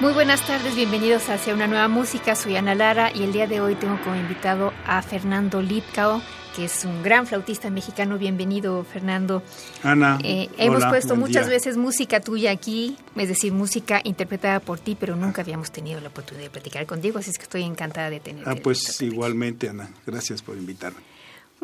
Muy buenas tardes, bienvenidos hacia una nueva música. Soy Ana Lara y el día de hoy tengo como invitado a Fernando Lipcao, que es un gran flautista mexicano. Bienvenido, Fernando. Ana. Eh, hemos puesto muchas veces música tuya aquí, es decir, música interpretada por ti, pero nunca habíamos tenido la oportunidad de platicar contigo, así es que estoy encantada de tenerte. Ah, pues igualmente, Ana. Gracias por invitarme.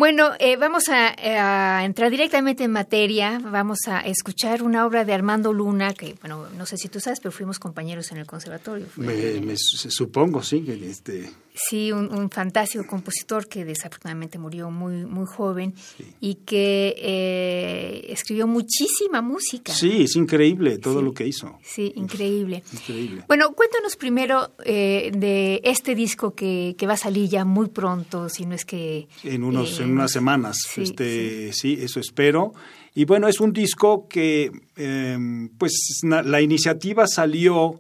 Bueno, eh, vamos a, entrar directamente en materia. Vamos a escuchar una obra de Armando Luna, que, bueno, no sé si tú sabes, pero fuimos compañeros en el conservatorio. me, supongo, sí. Que este... Sí, un, fantástico compositor que desafortunadamente murió muy, muy joven y que eh, escribió muchísima música. Sí, es increíble todo lo que hizo. Sí, increíble. increíble. Bueno, cuéntanos primero eh, de este disco que, que, va a salir ya muy pronto, si no es que... En, unos, en unas semanas, sí, este, sí. eso espero. Y bueno, es un disco que, em, pues, la iniciativa salió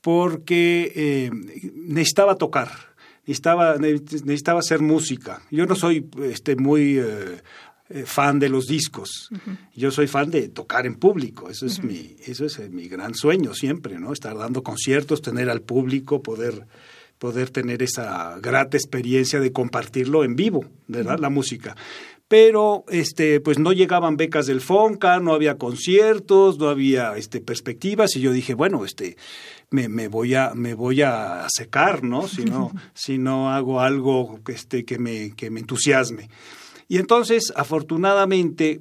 porque eh, necesitaba tocar necesitaba, necesitaba hacer música. Yo no soy este, muy eh, eh, fan de los discos. Yo soy fan de tocar en público. Eso es, mi, eso es eh, mi gran sueño siempre, ¿no? Estar dando conciertos, tener al público, poder poder tener esa grata experiencia de compartirlo en vivo, ¿verdad? La música pero este pues no llegaban becas del Fonca, no había conciertos, no había este perspectivas y yo dije, bueno, este me, me voy a me voy a secar, ¿no? Si no si no hago algo este que me que me entusiasme. Y entonces, afortunadamente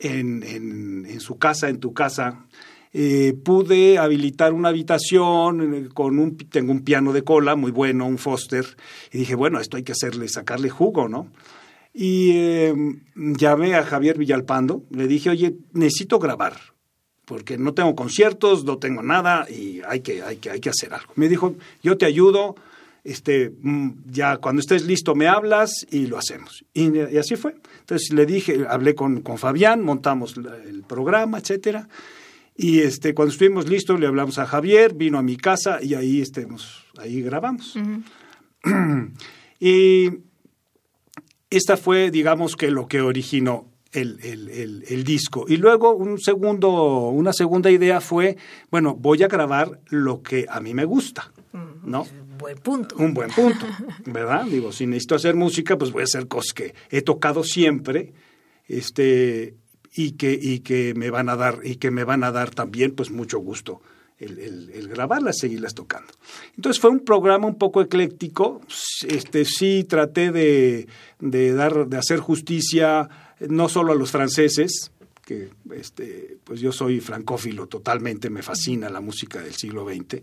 en, en, en su casa, en tu casa, eh, pude habilitar una habitación eh, con un tengo un piano de cola muy bueno, un Foster y dije, bueno, esto hay que hacerle sacarle jugo, ¿no? Y eh, llamé a Javier Villalpando, le dije, oye, necesito grabar, porque no tengo conciertos, no tengo nada y hay que, hay que, hay que hacer algo. Me dijo, yo te ayudo, este, mm, ya cuando estés listo me hablas y lo hacemos. Y, así fue. Entonces le dije, hablé con, con Fabián, montamos el programa, etcétera. Y este, cuando estuvimos listos le hablamos a Javier, vino a mi casa y ahí, estemos, ahí grabamos. y esta fue, digamos que lo que originó el, el, el, disco. Y luego un segundo, una segunda idea fue, bueno, voy a grabar lo que a mí me gusta, ¿no? Un buen punto. Un buen punto, ¿verdad? Digo, si necesito hacer música, pues voy a hacer cosas que he tocado siempre, este, y que, y que me van a dar, y que me van a dar también, pues mucho gusto el, el, grabarlas, seguirlas tocando. Entonces fue un programa un poco ecléctico. Este, sí traté de, de, dar, de hacer justicia no solo a los franceses, que este, pues yo soy francófilo totalmente, me fascina la música del siglo XX,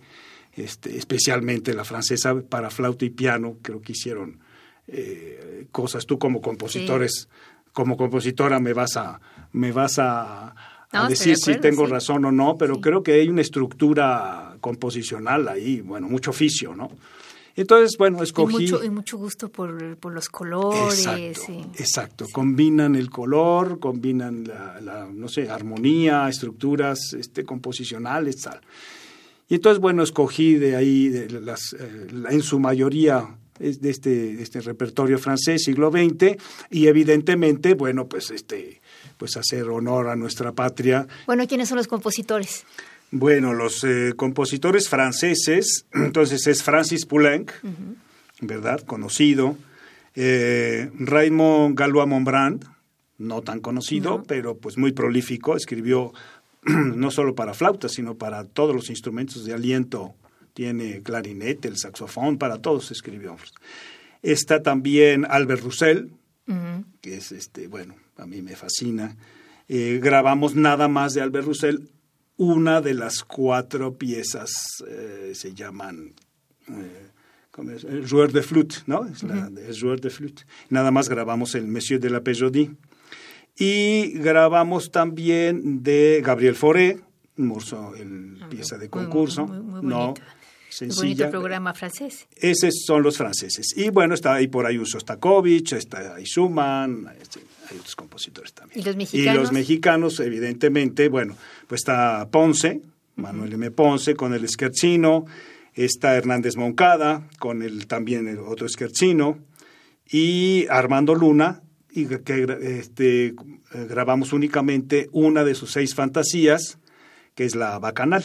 este, especialmente la francesa para flauta y piano, creo que hicieron eh, cosas. Tú como compositores, como compositora me vas a, me vas a a decir si tengo razón o no, pero creo que hay una estructura composicional ahí, bueno, mucho oficio, ¿no? Entonces, bueno, escogí... Y mucho, y mucho gusto por, por, los colores. Exacto, exacto, combinan el color, combinan la, no sé, armonía, estructuras este, composicionales, tal. Y entonces, bueno, escogí de ahí, de las, eh, en su mayoría, de este, este repertorio francés, siglo XX, y evidentemente, bueno, pues este pues hacer honor a nuestra patria. Bueno, ¿quiénes son los compositores? Bueno, los eh, compositores franceses, entonces es Francis Poulenc, ¿verdad? Conocido. Eh, Raymond Galois Montbrand, no tan conocido, pero pues muy prolífico, escribió no solo para flauta, sino para todos los instrumentos de aliento, tiene clarinete, el saxofón, para todos escribió. Está también Albert Roussel, que es este, bueno, a mí me fascina. Eh, grabamos nada más de Albert Roussel, una de las cuatro piezas eh, se llaman eh, Joueur de Flute, ¿no? Es, la, Joueur de Flute. Nada más grabamos el Monsieur de la Pejodie. Y grabamos también de Gabriel Fauré, morso, el ah, pieza de concurso. Muy, no, sencilla. bonito programa francés. Esos son los franceses. Y bueno, está ahí por ahí un Sostakovich, está ahí Schumann, hay otros compositores también. ¿Y los mexicanos? Y los mexicanos, evidentemente, bueno, pues está Ponce, Manuel M. Ponce, con el Scherzino, está Hernández Moncada, con el también el otro Scherzino, y Armando Luna, y que este, grabamos únicamente una de sus seis fantasías, que es la Bacanal.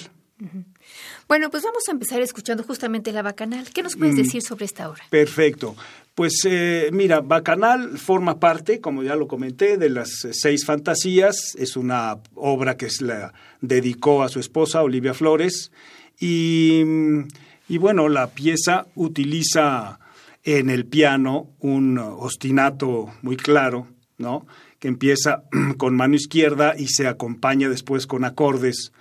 Bueno, pues vamos a empezar escuchando justamente la Bacanal. ¿Qué nos puedes mm, decir sobre esta obra? Perfecto. Pues eh, mira, Bacanal forma parte, como ya lo comenté, de las seis fantasías. Es una obra que se la dedicó a su esposa, Olivia Flores. Y, y bueno, la pieza utiliza en el piano un ostinato muy claro, ¿no? Que empieza con mano izquierda y se acompaña después con acordes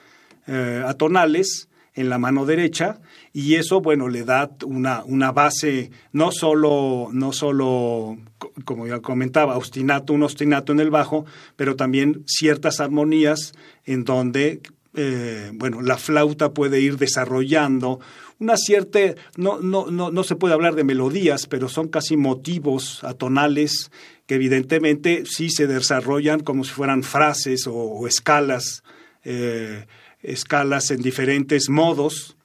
eh, atonales en la mano derecha y eso bueno le da una, una base no solo no solo como ya comentaba ostinato un ostinato en el bajo pero también ciertas armonías en donde eh, bueno la flauta puede ir desarrollando una cierta, no, no, no, no se puede hablar de melodías, pero son casi motivos atonales que evidentemente sí se desarrollan como si fueran frases o, escalas, eh, escalas en diferentes modos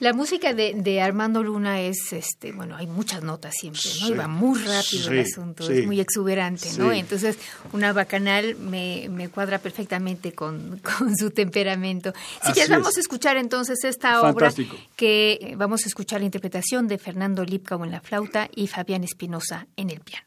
la música de, Armando Luna es, este, bueno, hay muchas notas siempre, ¿no? Y va muy rápido el asunto, es muy exuberante, ¿no? Entonces, una bacanal me, me cuadra perfectamente con, su temperamento. Si quieres, vamos a escuchar entonces esta obra que eh, vamos a escuchar la interpretación de Fernando Lipkau en la flauta y Fabián Espinosa en el piano.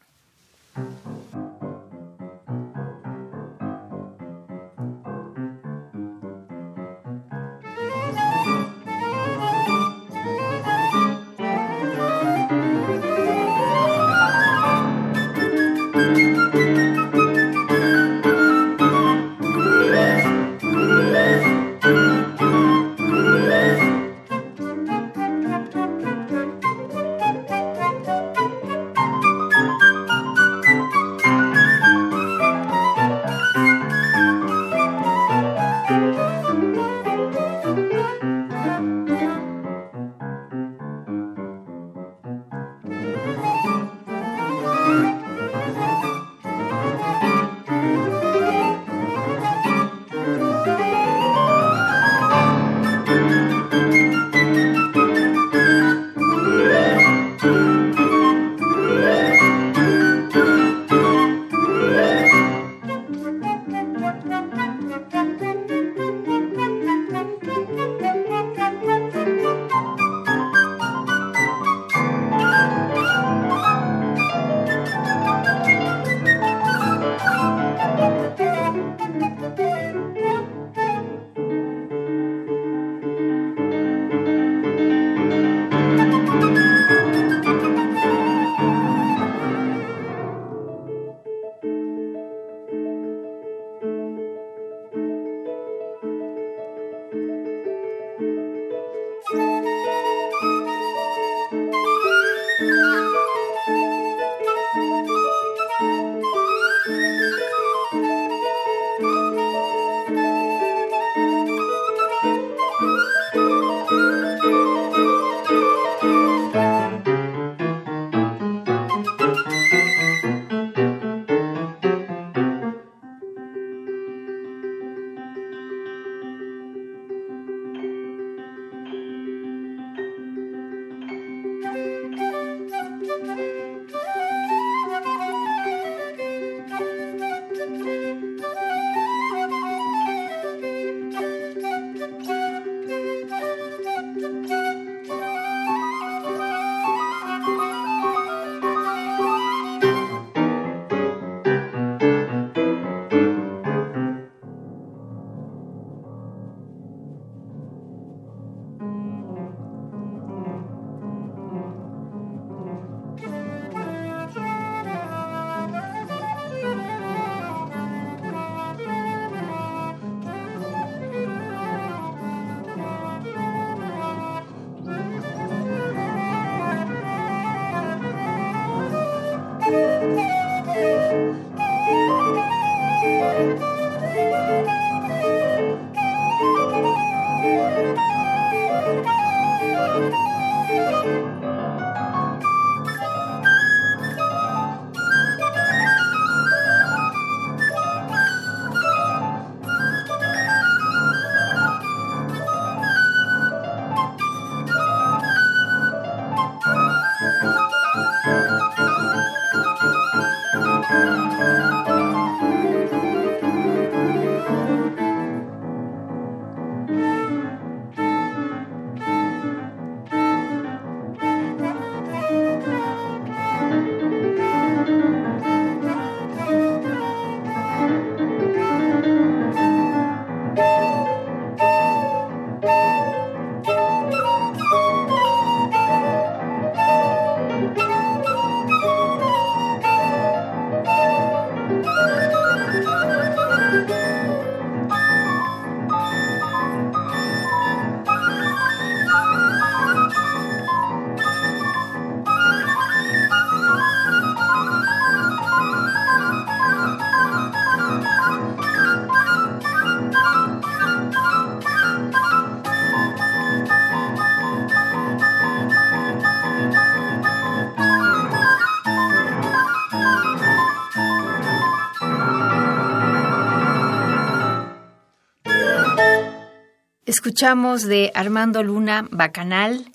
Escuchamos de Armando Luna Bacanal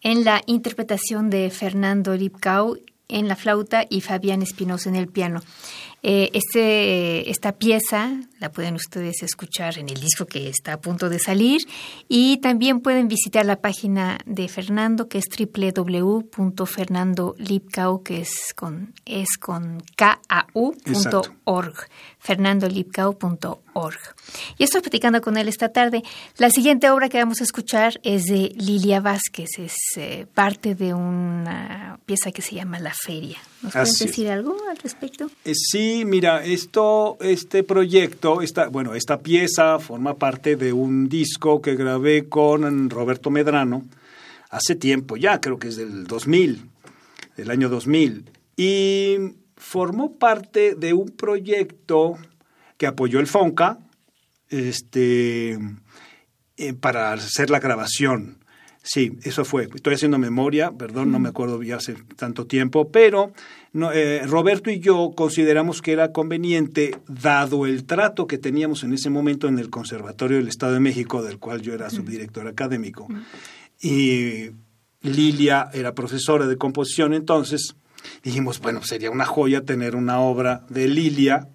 en la interpretación de Fernando Lipkau en la flauta y Fabián Espinosa en el piano. Eh, este, esta pieza la pueden ustedes escuchar en el disco que está a punto de salir y también pueden visitar la página de Fernando que es www.fernandolipcao que es con es con k-a-u.org fernandolipcao.org y estoy platicando con él esta tarde. La siguiente obra que vamos a escuchar es de Lilia Vázquez, es eh, parte de una pieza que se llama La Feria. ¿Nos pueden decir algo al respecto? Eh, sí, mira, esto, este proyecto, esta, bueno, esta pieza forma parte de un disco que grabé con Roberto Medrano hace tiempo, ya creo que es del 2000, del año 2000, y formó parte de un proyecto que apoyó el FONCA, este, eh, para hacer la grabación. Sí, eso fue. Estoy haciendo memoria, perdón, no me acuerdo ya hace tanto tiempo, pero eh, Roberto y yo consideramos que era conveniente, dado el trato que teníamos en ese momento en el Conservatorio del Estado de México, del cual yo era subdirector académico, y Lilia era profesora de composición, entonces dijimos, bueno, sería una joya tener una obra de Lilia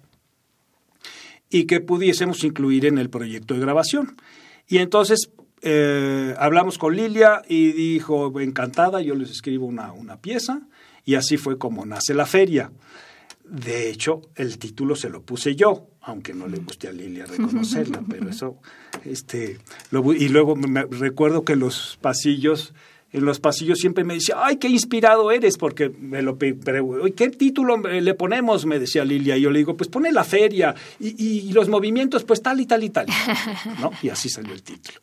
y que pudiésemos incluir en el proyecto de grabación. Y entonces eh, hablamos con Lilia y dijo, encantada, yo les escribo una, una pieza y así fue como nace la feria. De hecho, el título se lo puse yo, aunque no le guste a Lilia reconocerla, pero eso, este, y luego me recuerdo que los pasillos, en los pasillos siempre me decía, ay, qué inspirado eres, porque me lo ¿qué título le ponemos? Me decía Lilia, y yo le digo, pues pone la feria, y, y los movimientos, pues tal y tal y tal, ¿no? Y así salió el título.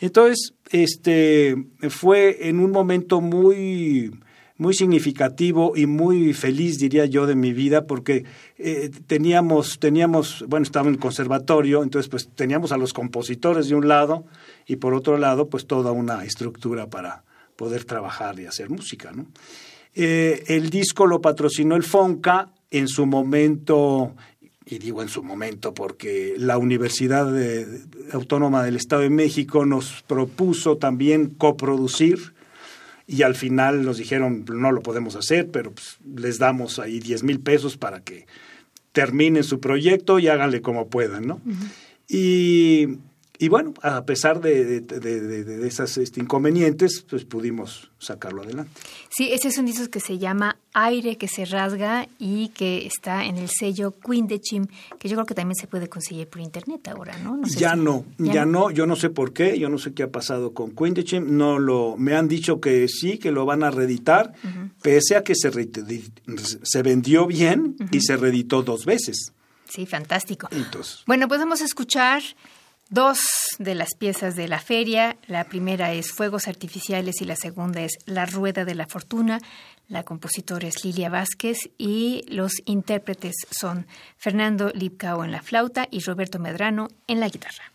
Entonces, este, fue en un momento muy, muy significativo y muy feliz, diría yo, de mi vida, porque eh, teníamos, teníamos, bueno, estaba en el conservatorio, entonces pues teníamos a los compositores de un lado y por otro lado, pues toda una estructura para poder trabajar y hacer música, ¿no? Eh, el disco lo patrocinó el FONCA, en su momento y digo en su momento porque la Universidad Autónoma del Estado de México nos propuso también coproducir y al final nos dijeron no lo podemos hacer, pero pues, les damos ahí 10 mil pesos para que terminen su proyecto y háganle como puedan, ¿no? Y y bueno, a pesar de, de, de, esas este, inconvenientes, pues pudimos sacarlo adelante. Sí, ese es un disco que se llama Aire que se rasga y que está en el sello Queen de Chim, que yo creo que también se puede conseguir por internet ahora, ¿no? ya no, ya, no? yo no sé por qué, yo no sé qué ha pasado con Queen de Chim, no lo, me han dicho que sí, que lo van a reeditar, pese a que se, se vendió bien y se reeditó dos veces. Sí, fantástico. Entonces, bueno, pues vamos a escuchar dos de las piezas de la feria. La primera es Fuegos Artificiales y la segunda es La Rueda de la Fortuna. La compositora es Lilia Vázquez y los intérpretes son Fernando Lipcao en la flauta y Roberto Medrano en la guitarra.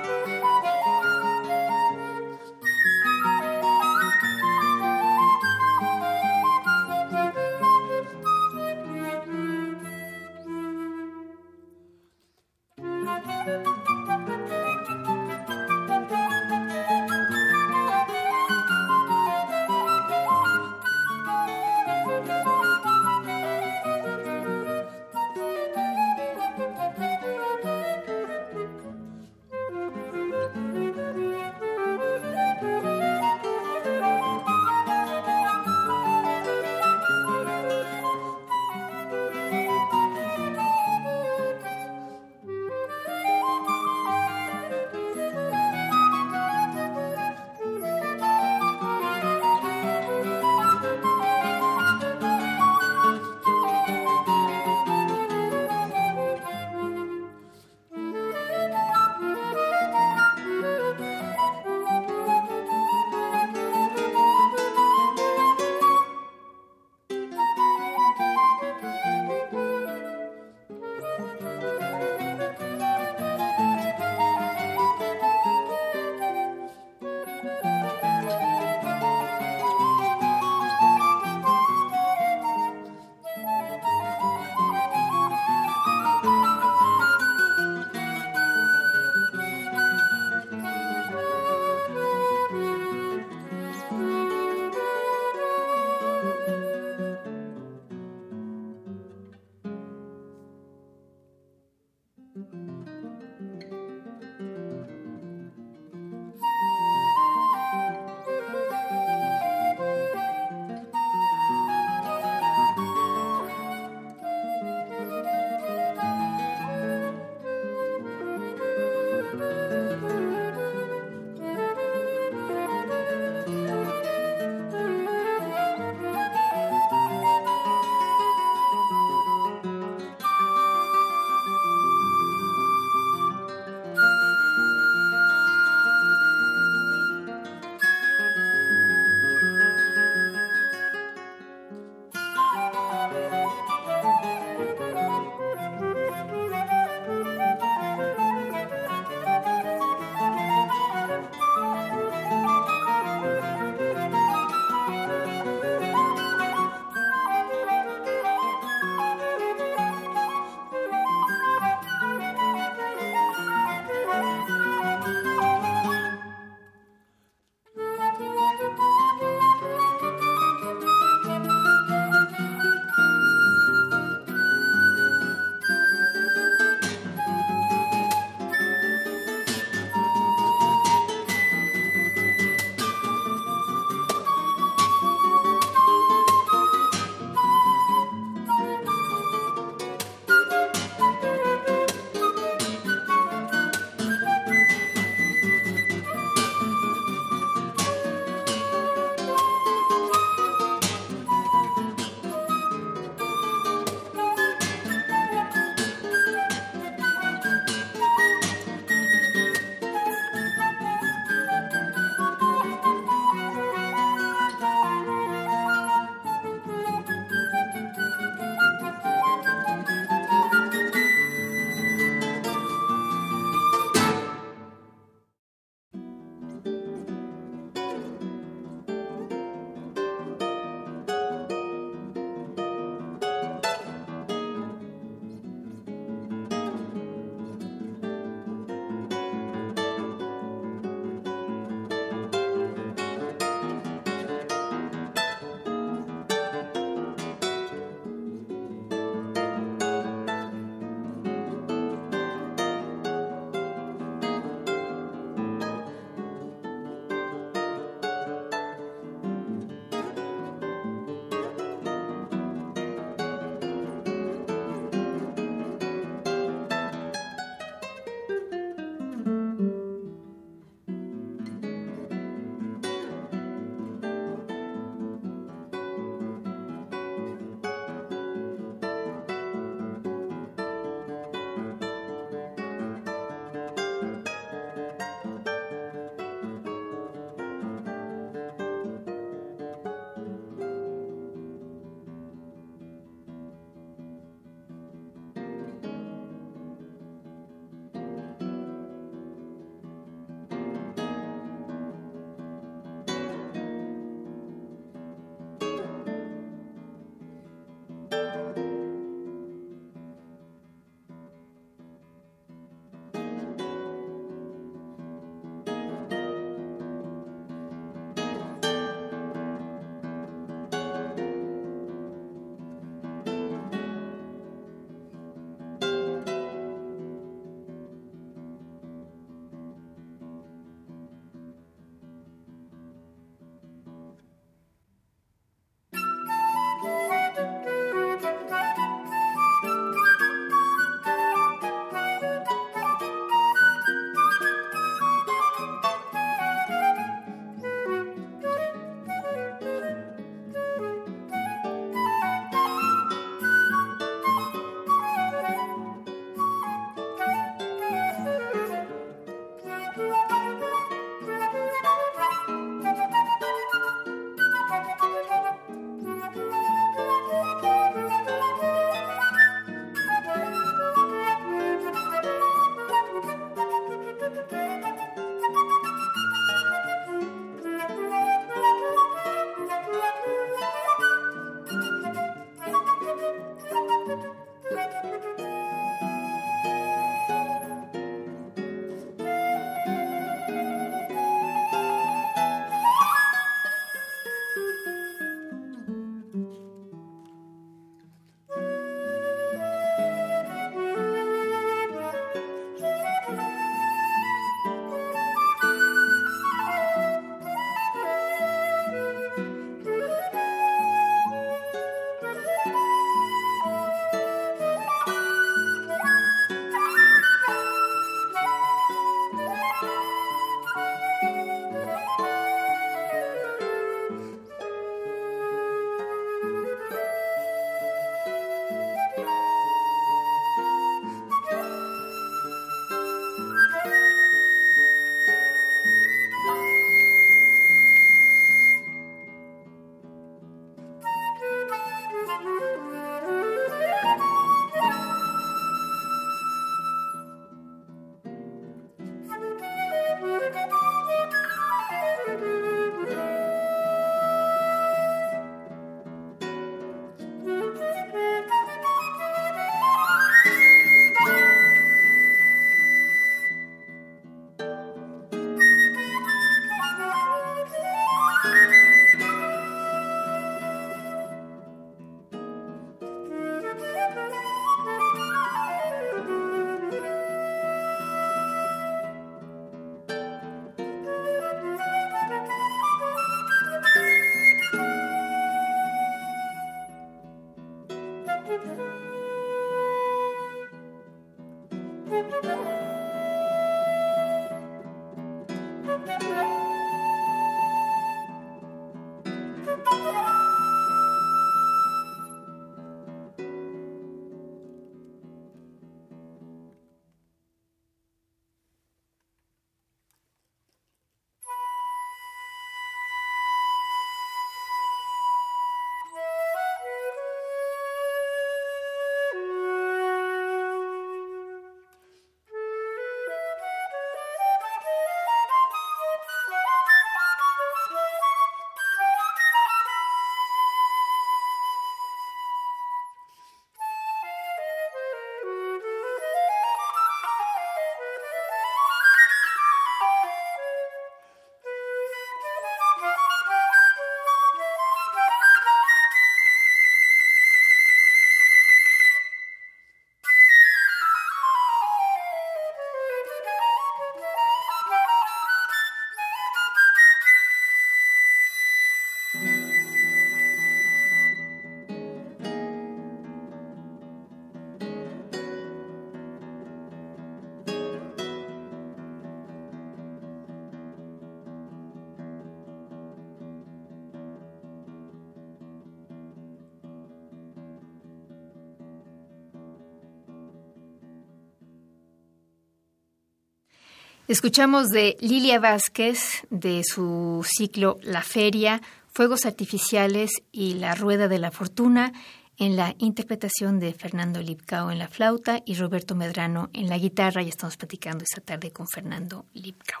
Escuchamos de Lilia Vázquez de su ciclo La Feria, Fuegos Artificiales y La Rueda de la Fortuna en la interpretación de Fernando Lipcao en la flauta y Roberto Medrano en la guitarra. Y estamos platicando esta tarde con Fernando Lipcao.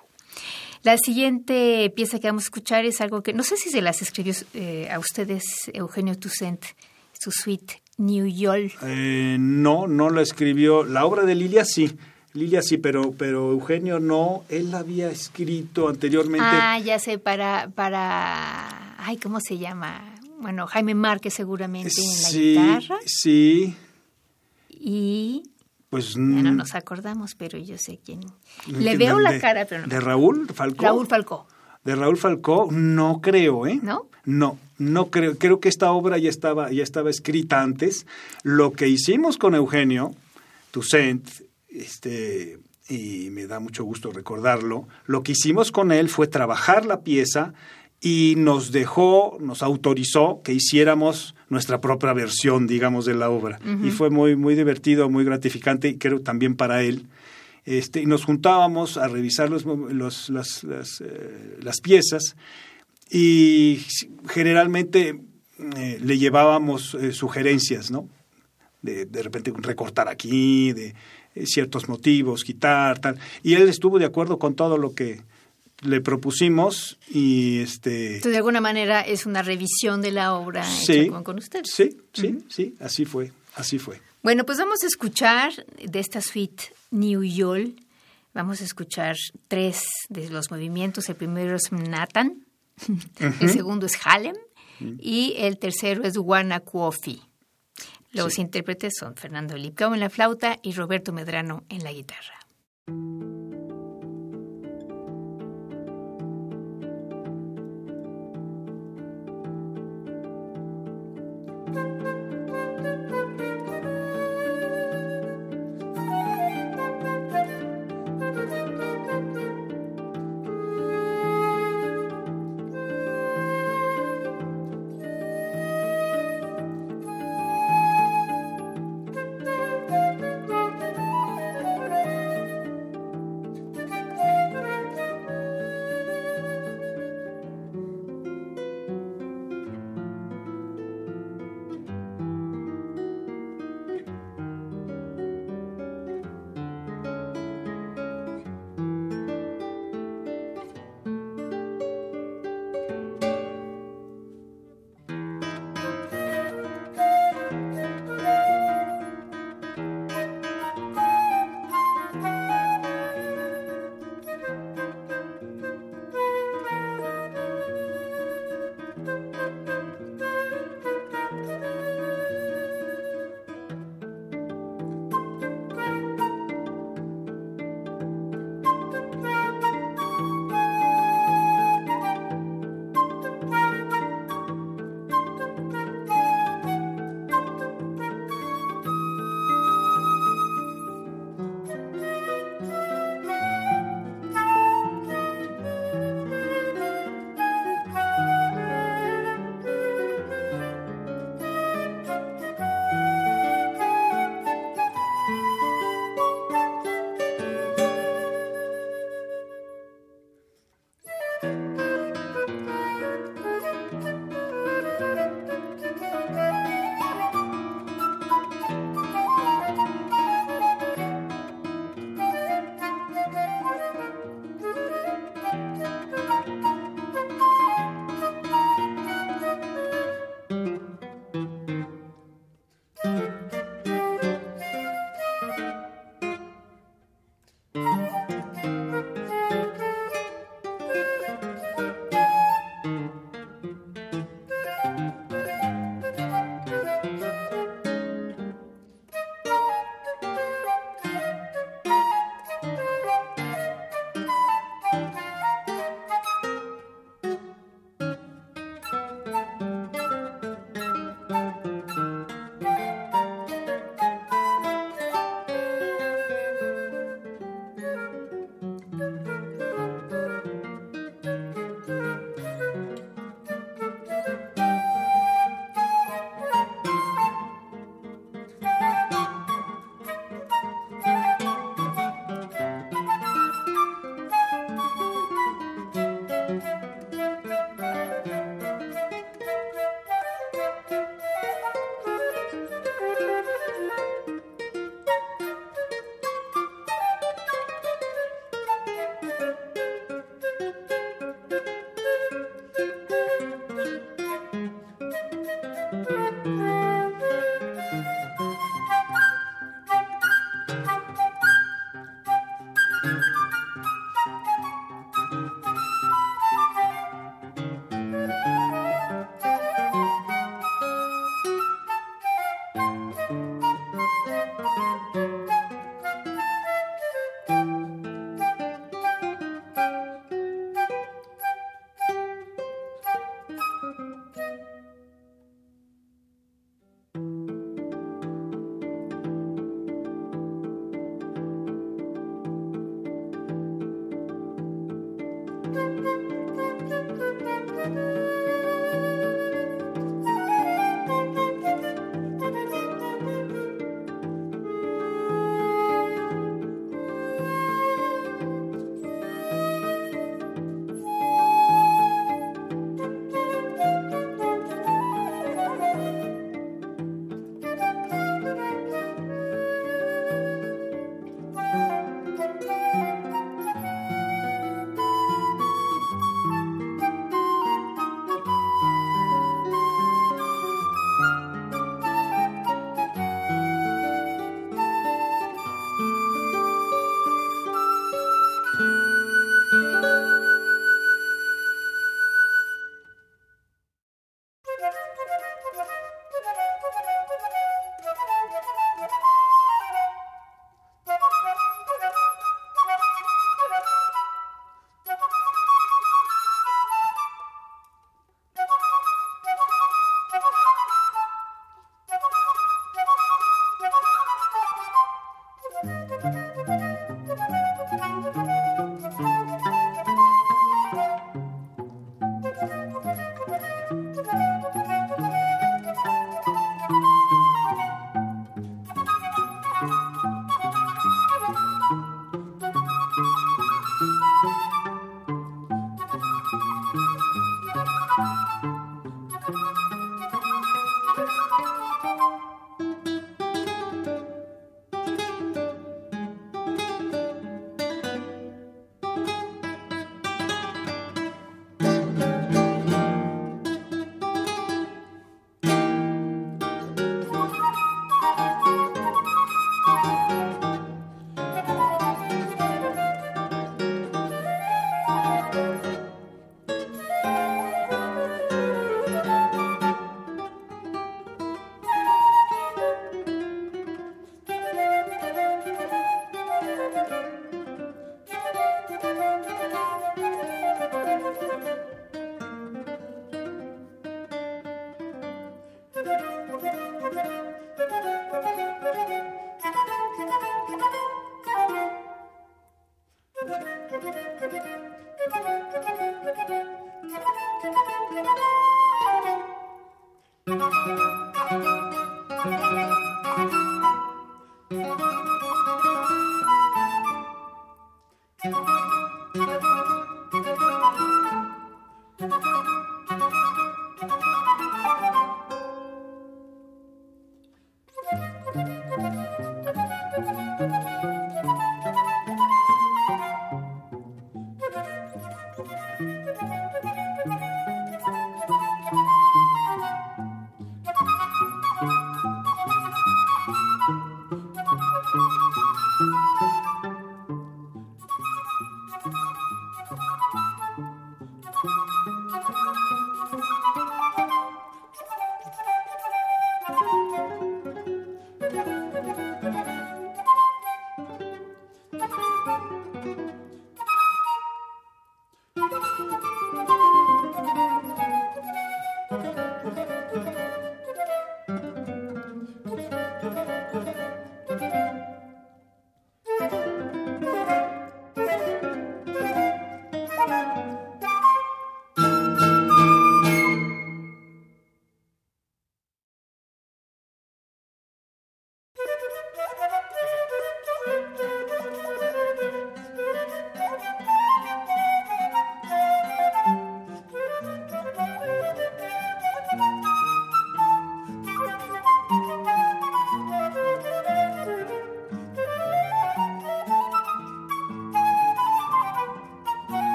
La siguiente pieza que vamos a escuchar es algo que no sé si se las escribió eh, a ustedes Eugenio Toussaint, su suite New York. Eh, no, no lo escribió. La obra de Lilia sí. Lilia sí, pero, pero Eugenio no. Él había escrito anteriormente. Ah, ya sé, para, para, ay, ¿cómo se llama? Bueno, Jaime Márquez seguramente en la guitarra. Sí. Y pues no nos acordamos, pero yo sé quién. Le veo la cara, pero no. ¿De Raúl Falcó? Raúl Falcó. De Raúl Falcó, no creo, ¿eh? ¿No? No, no creo. Creo que esta obra ya estaba, ya estaba escrita antes. Lo que hicimos con Eugenio Toussaint, este, y me da mucho gusto recordarlo, lo que hicimos con él fue trabajar la pieza y nos dejó, nos autorizó que hiciéramos nuestra propia versión, digamos, de la obra. Y fue muy, muy divertido, muy gratificante, y creo también para él. Este, y nos juntábamos a revisar los, los, las, las, eh, las, piezas y generalmente eh, le llevábamos eh, sugerencias, ¿no? De, de repente recortar aquí, de ciertos motivos, quitar, tal. Y él estuvo de acuerdo con todo lo que, le propusimos y este Entonces, de alguna manera es una revisión de la obra sí, con, ustedes. Sí, sí, sí, así fue, así fue. Bueno, pues vamos a escuchar de esta suite New York, vamos a escuchar tres de los movimientos. El primero es Nathan, el segundo es Halem y el tercero es Wanakuofi. Los intérpretes son Fernando Lipcao en la flauta y Roberto Medrano en la guitarra.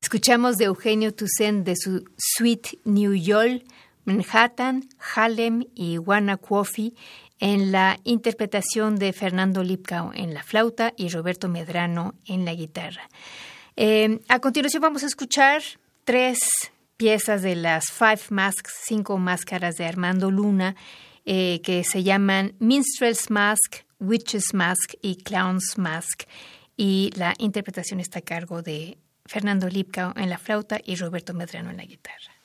Escuchamos de Eugenio Toussaint de su suite New York, Manhattan, Harlem y Coffee en la interpretación de Fernando Lipkau en la flauta y Roberto Medrano en la guitarra. Eh, a continuación vamos a escuchar tres piezas de las Five Masks, cinco máscaras de Armando Luna, eh, que se llaman Minstrel's Mask, Witch's Mask y Clown's Mask. Y la interpretación está a cargo de Fernando Lipka en la flauta y Roberto Medrano en la guitarra.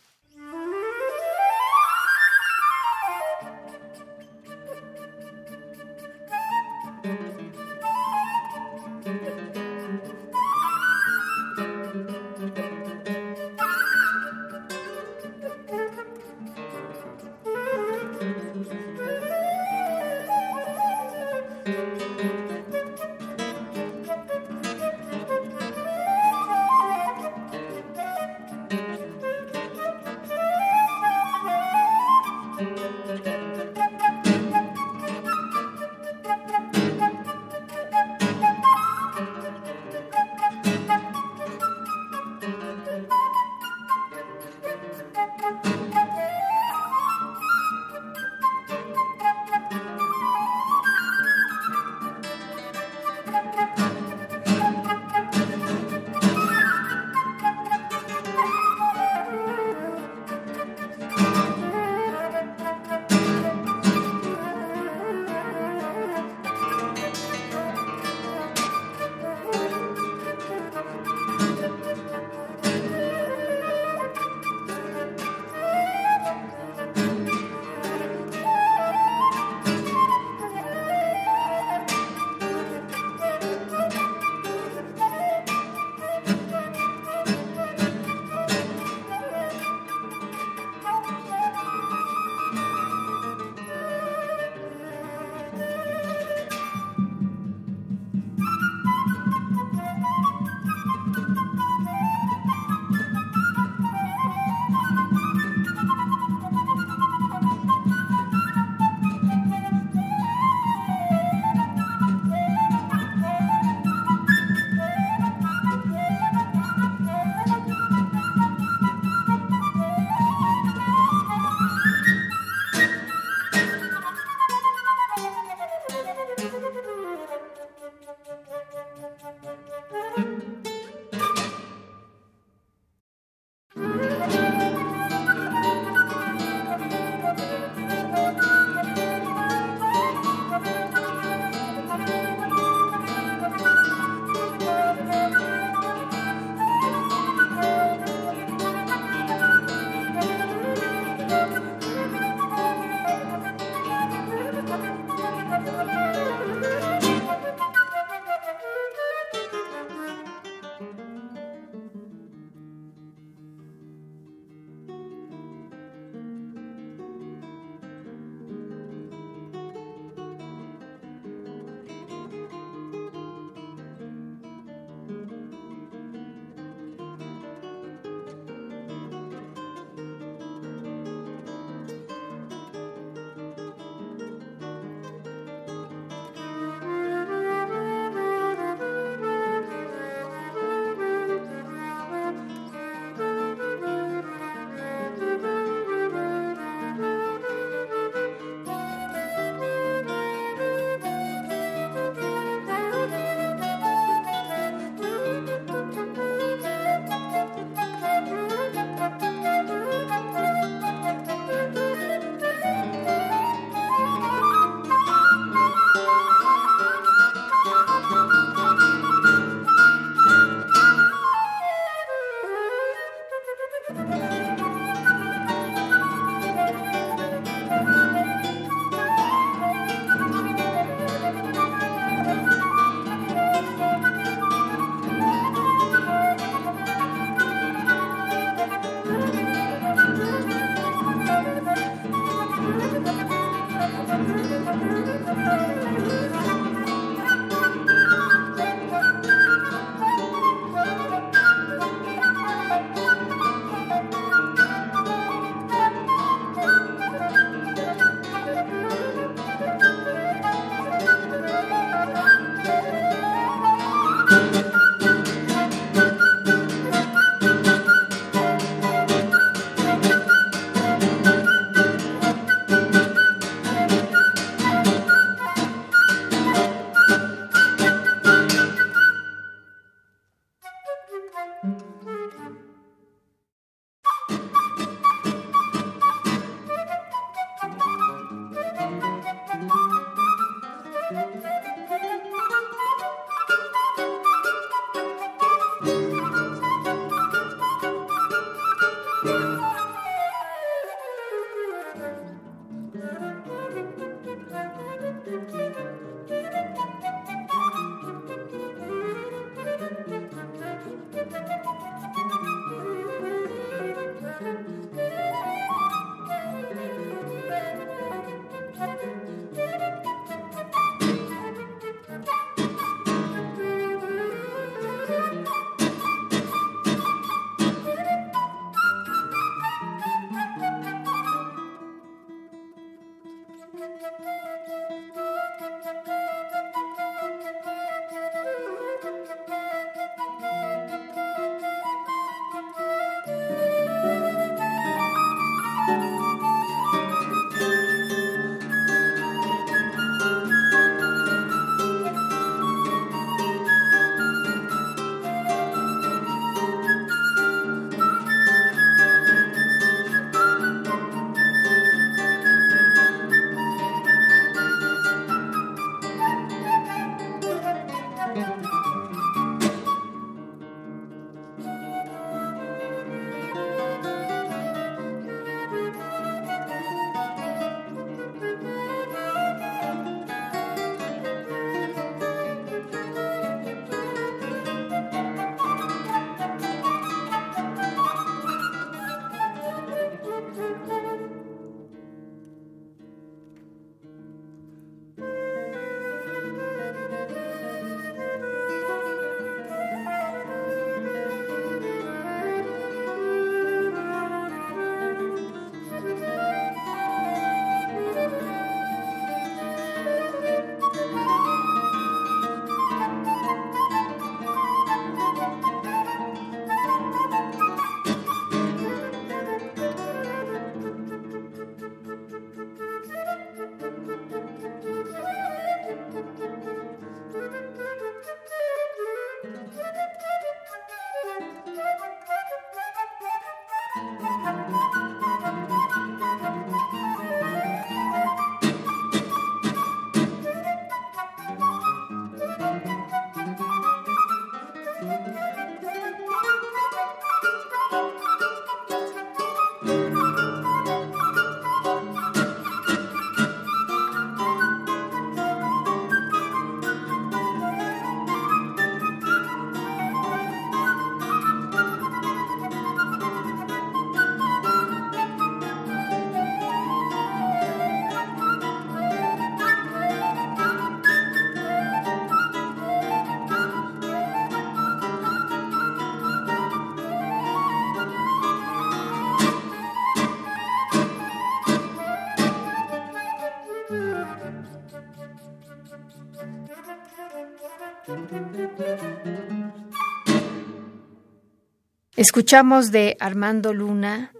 Escuchamos de Armando Luna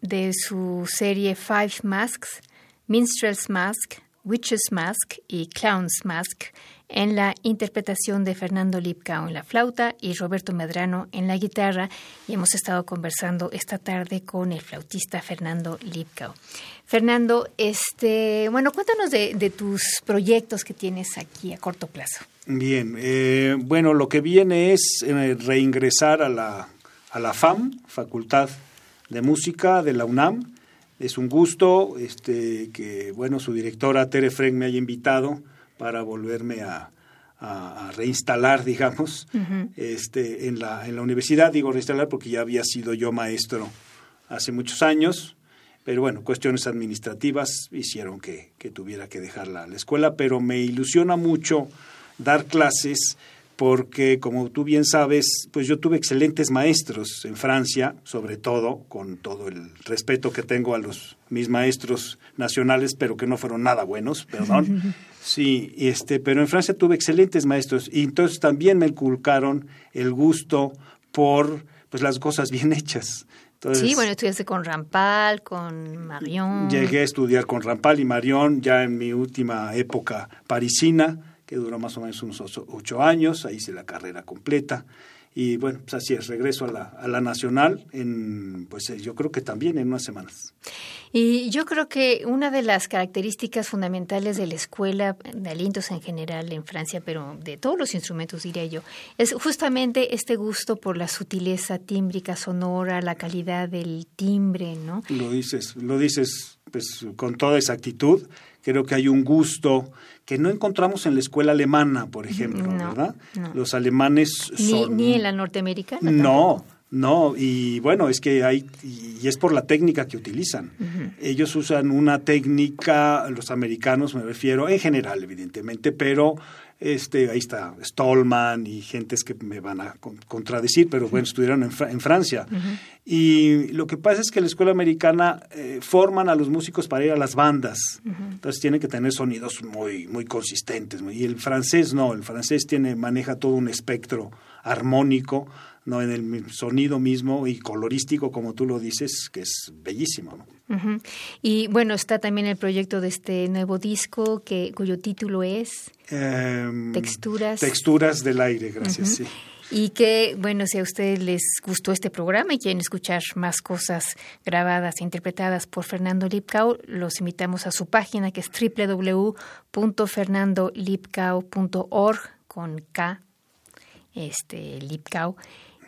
de su serie Five Masks, Minstrel's Mask, Witch's Mask y Clown's Mask en la interpretación de Fernando Lipkau en la flauta y Roberto Medrano en la guitarra y hemos estado conversando esta tarde con el flautista Fernando Lipkau. Fernando, este, bueno, cuéntanos de, tus proyectos que tienes aquí a corto plazo. Bien, eh, bueno, lo que viene es eh, reingresar a la a la FAM, Facultad de Música de la UNAM. Es un gusto este, que, bueno, su directora Tere Frank me haya invitado para volverme a, reinstalar, digamos, este, en, la, en la universidad. Digo reinstalar porque ya había sido yo maestro hace muchos años, pero bueno, cuestiones administrativas hicieron que, que tuviera que dejar la, la escuela, pero me ilusiona mucho dar clases porque como tú bien sabes, pues yo tuve excelentes maestros en Francia, sobre todo, con todo el respeto que tengo a los mis maestros nacionales, pero que no fueron nada buenos, perdón. Sí, este, pero en Francia tuve excelentes maestros y entonces también me inculcaron el gusto por pues las cosas bien hechas. sí, bueno, estudiaste con Rampal, con Marion. Llegué a estudiar con Rampal y Marion ya en mi última época parisina que duró más o menos unos ocho años, ahí hice la carrera completa. Y bueno, pues así es, regreso a la, a la nacional en, pues eh, yo creo que también en unas semanas. Y yo creo que una de las características fundamentales de la escuela de alientos en general en Francia, pero de todos los instrumentos diría yo, es justamente este gusto por la sutileza tímbrica, sonora, la calidad del timbre, ¿no? Lo dices, lo dices pues con toda exactitud. Creo que hay un gusto que no encontramos en la escuela alemana, por ejemplo, ¿verdad? Los alemanes son... Ni, en la norteamericana. No, no, y bueno, es que hay, y es por la técnica que utilizan. Ellos usan una técnica, los americanos me refiero, en general, evidentemente, pero este, ahí está Stallman y gentes que me van a contradecir, pero bueno, estudiaron en, Francia. Y lo que pasa es que la escuela americana eh, forman a los músicos para ir a las bandas. Entonces tienen que tener sonidos muy, muy consistentes. Y el francés no, el francés tiene, maneja todo un espectro armónico no en el sonido mismo y colorístico como tú lo dices que es bellísimo ¿no? y bueno está también el proyecto de este nuevo disco que cuyo título es em, texturas. Texturas del aire gracias sí. Y que, bueno, si a ustedes les gustó este programa y quieren escuchar más cosas grabadas e interpretadas por Fernando Lipkau, los invitamos a su página que es www.fernandolipkau.org con K, este, Lipkau.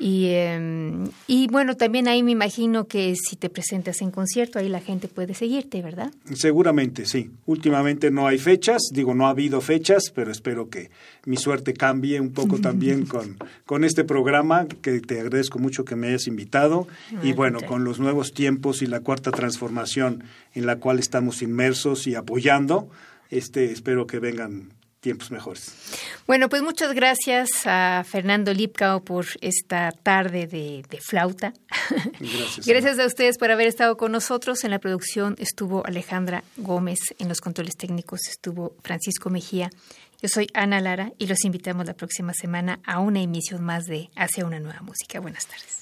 Y, em, y bueno, también ahí me imagino que si te presentas en concierto, ahí la gente puede seguirte, ¿verdad? Seguramente, sí. Últimamente no hay fechas, digo, no ha habido fechas, pero espero que mi suerte cambie un poco también con, con este programa, que te agradezco mucho que me hayas invitado. y bueno, con los nuevos tiempos y la cuarta transformación en la cual estamos inmersos y apoyando, este, espero que vengan tiempos mejores. Bueno, pues muchas gracias a Fernando Lipkau por esta tarde de, flauta. Gracias. gracias a ustedes por haber estado con nosotros. En la producción estuvo Alejandra Gómez, en los controles técnicos estuvo Francisco Mejía. Yo soy Ana Lara y los invitamos la próxima semana a una emisión más de Hacia una nueva música. Buenas tardes.